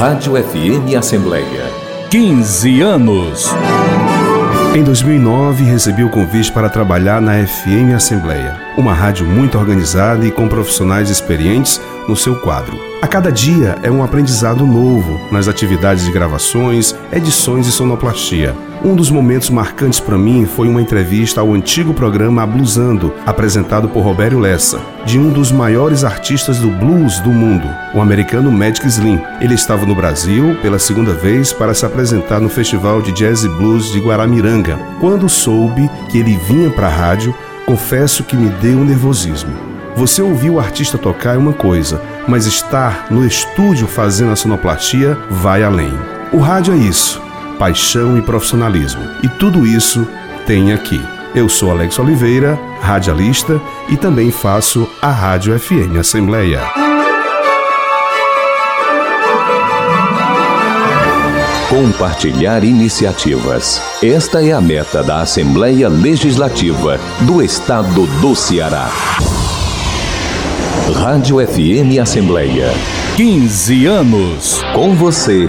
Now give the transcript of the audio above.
Rádio FM Assembleia. 15 anos. Em 2009, recebi o convite para trabalhar na FM Assembleia, uma rádio muito organizada e com profissionais experientes no seu quadro. A cada dia é um aprendizado novo nas atividades de gravações, edições e sonoplastia. Um dos momentos marcantes para mim foi uma entrevista ao antigo programa Bluesando, apresentado por Robério Lessa, de um dos maiores artistas do blues do mundo, o americano Magic Slim. Ele estava no Brasil pela segunda vez para se apresentar no Festival de Jazz e Blues de Guaramiranga. Quando soube que ele vinha para a rádio, confesso que me deu um nervosismo. Você ouvir o artista tocar é uma coisa, mas estar no estúdio fazendo a sonoplastia vai além. O rádio é isso, paixão e profissionalismo. E tudo isso tem aqui. Eu sou Alex Oliveira, radialista e também faço a Rádio FM Assembleia. Compartilhar iniciativas. Esta é a meta da Assembleia Legislativa do Estado do Ceará. Rádio FM Assembleia. 15 anos. Com você,